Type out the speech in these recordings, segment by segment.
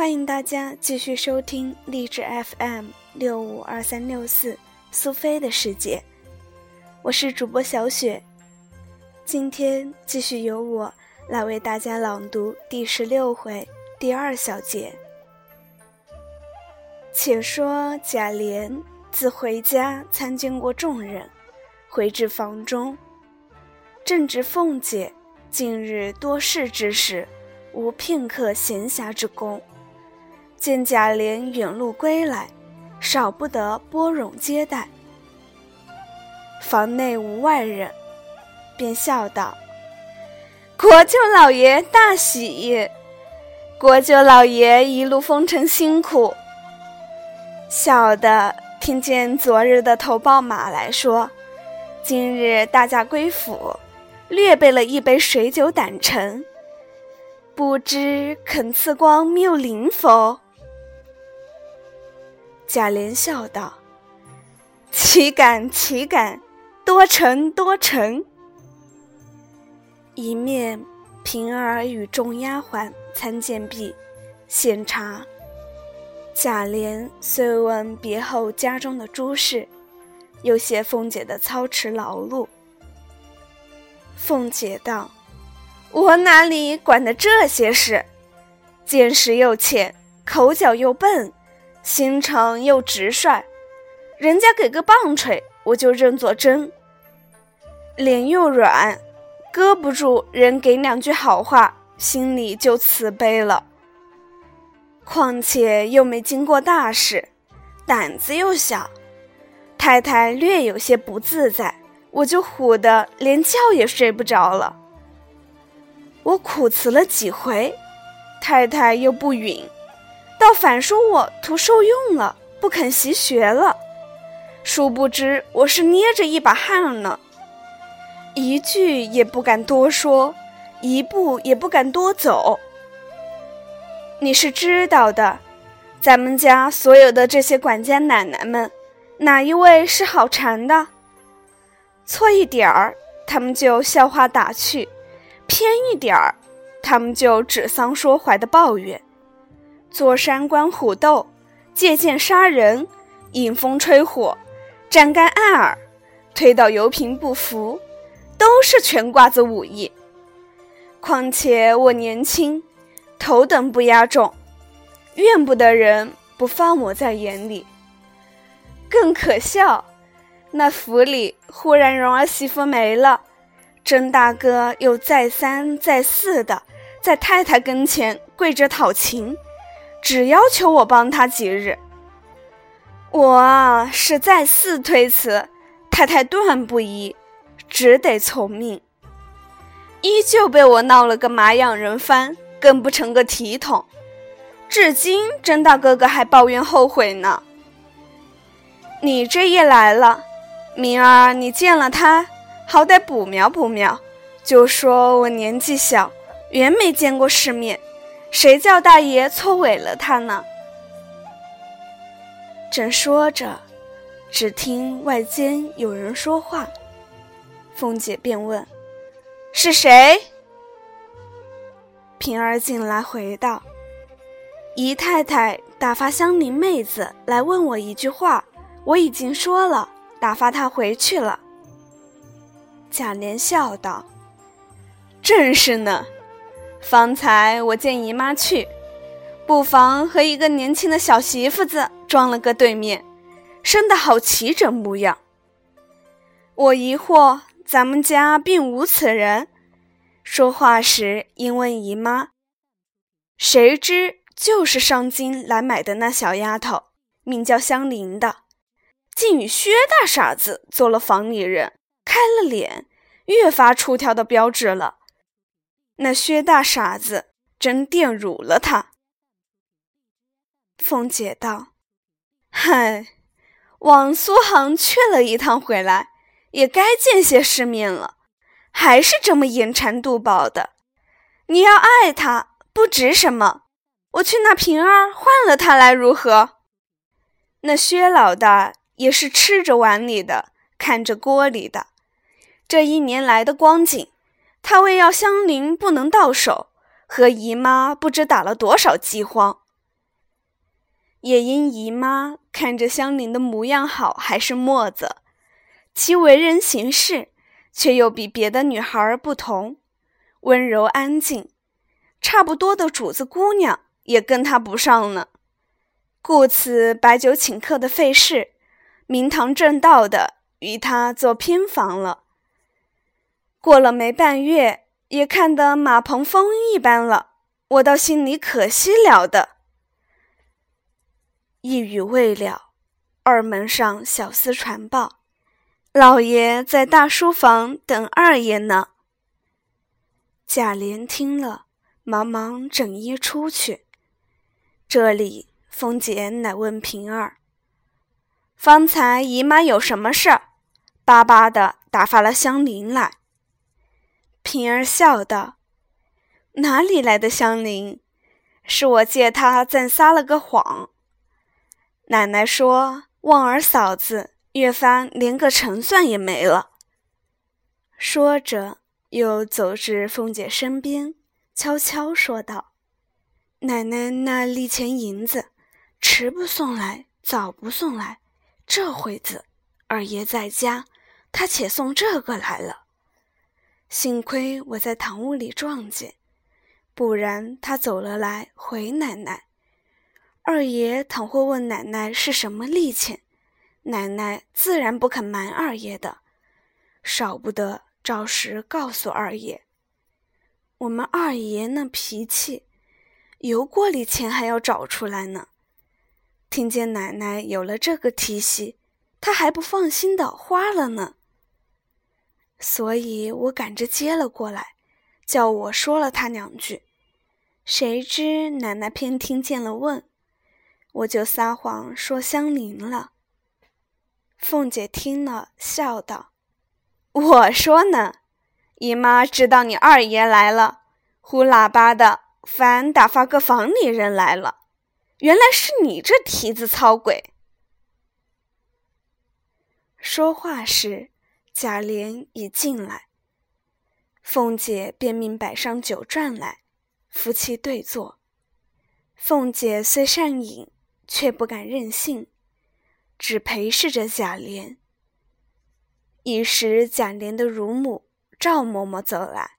欢迎大家继续收听励志 FM 六五二三六四苏菲的世界，我是主播小雪。今天继续由我来为大家朗读第十六回第二小节。且说贾琏自回家参见过众人，回至房中，正值凤姐近日多事之时，无片刻闲暇之功。见贾琏远路归来，少不得拨冗接待。房内无外人，便笑道：“国舅老爷大喜！国舅老爷一路风尘辛苦。”小的听见昨日的头报马来说，今日大驾归府，略备了一杯水酒胆陈，不知肯赐光谬灵否？贾琏笑道：“岂敢岂敢，多成多成。”一面平儿与众丫鬟参见毕，献茶。贾琏遂问别后家中的诸事，又谢凤姐的操持劳碌。凤姐道：“我哪里管得这些事？见识又浅，口角又笨。”心肠又直率，人家给个棒槌，我就认作真；脸又软，搁不住人给两句好话，心里就慈悲了。况且又没经过大事，胆子又小，太太略有些不自在，我就唬得连觉也睡不着了。我苦辞了几回，太太又不允。倒反说我图受用了，不肯习学了。殊不知我是捏着一把汗呢，一句也不敢多说，一步也不敢多走。你是知道的，咱们家所有的这些管家奶奶们，哪一位是好缠的？错一点儿，他们就笑话打趣；偏一点儿，他们就指桑说槐的抱怨。坐山观虎斗，借剑杀人，引风吹火，斩竿按耳，推倒油瓶不服，都是全挂子武艺。况且我年轻，头等不压重，怨不得人不放我在眼里。更可笑，那府里忽然蓉儿媳妇没了，甄大哥又再三再四的在太太跟前跪着讨情。只要求我帮他几日，我啊是再四推辞，太太断不依，只得从命。依旧被我闹了个马仰人翻，更不成个体统。至今甄大哥哥还抱怨后悔呢。你这一来了，明儿你见了他，好歹补苗补苗，就说我年纪小，原没见过世面。谁叫大爷错委了他呢？正说着，只听外间有人说话，凤姐便问：“是谁？”平儿进来回道：“姨太太打发香菱妹子来问我一句话，我已经说了，打发她回去了。”贾琏笑道：“正是呢。”方才我见姨妈去，不妨和一个年轻的小媳妇子撞了个对面，生得好齐整模样。我疑惑咱们家并无此人，说话时因问姨妈，谁知就是上京来买的那小丫头，名叫香菱的，竟与薛大傻子做了房里人，开了脸，越发出挑的标致了。那薛大傻子真玷辱了他。凤姐道：“嗨，往苏杭去了一趟回来，也该见些世面了，还是这么眼馋肚饱的。你要爱他，不值什么。我去那平儿换了他来如何？那薛老大也是吃着碗里的，看着锅里的，这一年来的光景。”他为要香菱不能到手，和姨妈不知打了多少饥荒，也因姨妈看着香菱的模样好，还是墨子，其为人行事却又比别的女孩儿不同，温柔安静，差不多的主子姑娘也跟她不上呢。故此摆酒请客的费事，明堂正道的与他做偏房了。过了没半月，也看得马棚风一般了，我倒心里可惜了的。一语未了，二门上小厮传报：“老爷在大书房等二爷呢。”贾琏听了，忙忙整衣出去。这里，凤姐乃问平儿：“方才姨妈有什么事儿？巴巴的打发了香菱来。”平儿笑道：“哪里来的香菱？是我借她暂撒了个谎。”奶奶说：“旺儿嫂子越发连个成算也没了。”说着，又走至凤姐身边，悄悄说道：“奶奶那利钱银子，迟不送来，早不送来，这会子二爷在家，他且送这个来了。幸亏我在堂屋里撞见，不然他走了来回奶奶。”二爷倘或问奶奶是什么利钱，奶奶自然不肯瞒二爷的，少不得照实告诉二爷。我们二爷那脾气，油锅里钱还要找出来呢。听见奶奶有了这个提息，他还不放心的花了呢。所以我赶着接了过来，叫我说了他两句，谁知奶奶偏听见了问。我就撒谎说香菱了。凤姐听了，笑道：“我说呢，姨妈知道你二爷来了，呼喇叭的，反打发个房里人来了。原来是你这蹄子操鬼。”说话时，贾琏已进来，凤姐便命摆上酒馔来，夫妻对坐。凤姐虽善饮。却不敢任性，只陪侍着贾琏。一时，贾琏的乳母赵嬷嬷走来，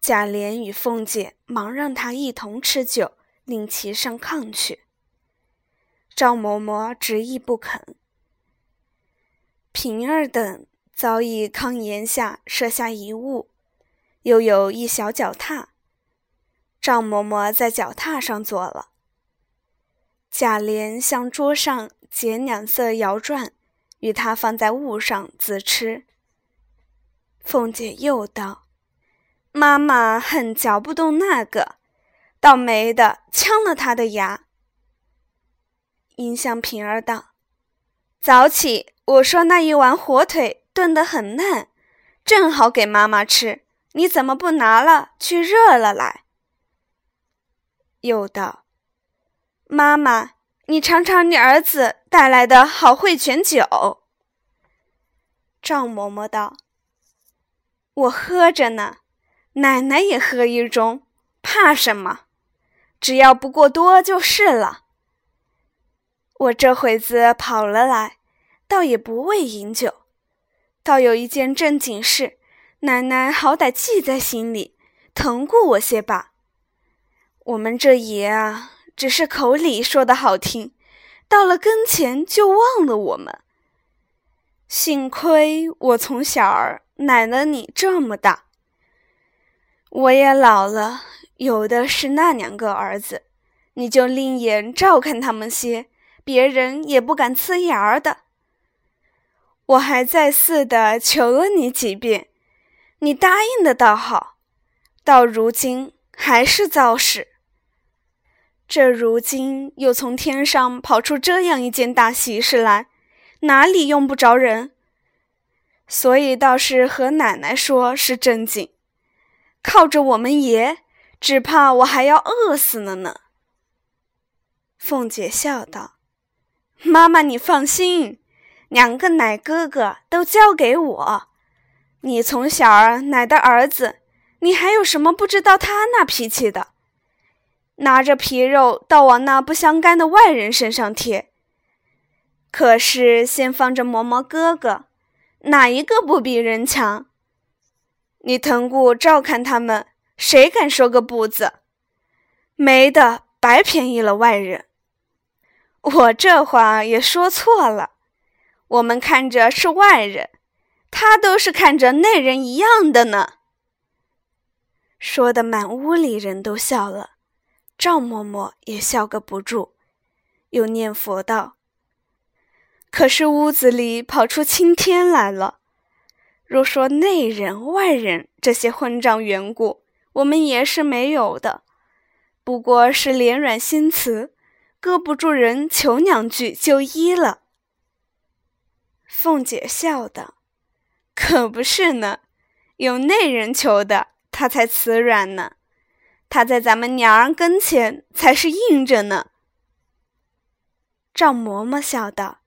贾琏与凤姐忙让她一同吃酒，令其上炕去。赵嬷嬷执意不肯。平儿等早已炕沿下设下一物，又有一小脚踏，赵嬷嬷在脚踏上坐了。贾琏向桌上捡两色摇转，与他放在物上自吃。凤姐又道：“妈妈恨嚼不动那个，倒霉的呛了他的牙。”应向平儿道：“早起我说那一碗火腿炖得很烂，正好给妈妈吃，你怎么不拿了去热了来？”又道。妈妈，你尝尝你儿子带来的好汇泉酒。赵嬷嬷道：“我喝着呢，奶奶也喝一盅，怕什么？只要不过多就是了。我这会子跑了来，倒也不为饮酒，倒有一件正经事，奶奶好歹记在心里，疼顾我些吧。我们这爷啊。”只是口里说的好听，到了跟前就忘了我们。幸亏我从小儿奶了你这么大，我也老了，有的是那两个儿子，你就另眼照看他们些，别人也不敢呲牙的。我还再四的求了你几遍，你答应的倒好，到如今还是造事。这如今又从天上跑出这样一件大喜事来，哪里用不着人？所以倒是和奶奶说是正经，靠着我们爷，只怕我还要饿死了呢。凤姐笑道：“妈妈，你放心，两个奶哥哥都交给我。你从小儿奶的儿子，你还有什么不知道他那脾气的？”拿着皮肉倒往那不相干的外人身上贴。可是先放着嬷嬷哥哥，哪一个不比人强？你腾顾照看他们，谁敢说个不字？没的，白便宜了外人。我这话也说错了，我们看着是外人，他都是看着内人一样的呢。说的满屋里人都笑了，赵嬷嬷也笑个不住，又念佛道：“可是屋子里跑出青天来了。若说内人外人这些混账缘故，我们也是没有的，不过是脸软心慈。”搁不住人求两句就依了。凤姐笑道：“可不是呢，有内人求的，他才慈软呢。他在咱们娘儿跟前才是硬着呢。”赵嬷嬷笑道：“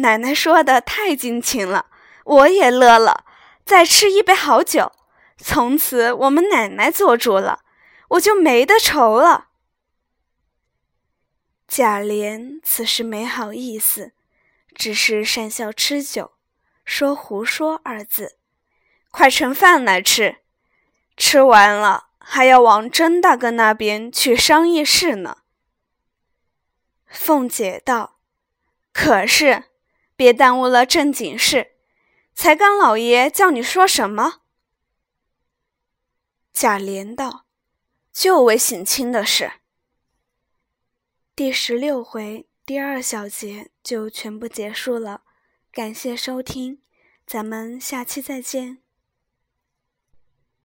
奶奶说的太尽情了，我也乐了。再吃一杯好酒，从此我们奶奶做主了，我就没得愁了。”贾琏此时没好意思，只是讪笑吃酒，说“胡说”二字。快盛饭来吃，吃完了还要往甄大哥那边去商议事呢。凤姐道：“可是，别耽误了正经事。才刚老爷叫你说什么？”贾琏道：“就为省亲的事。”第十六回第二小节就全部结束了，感谢收听，咱们下期再见。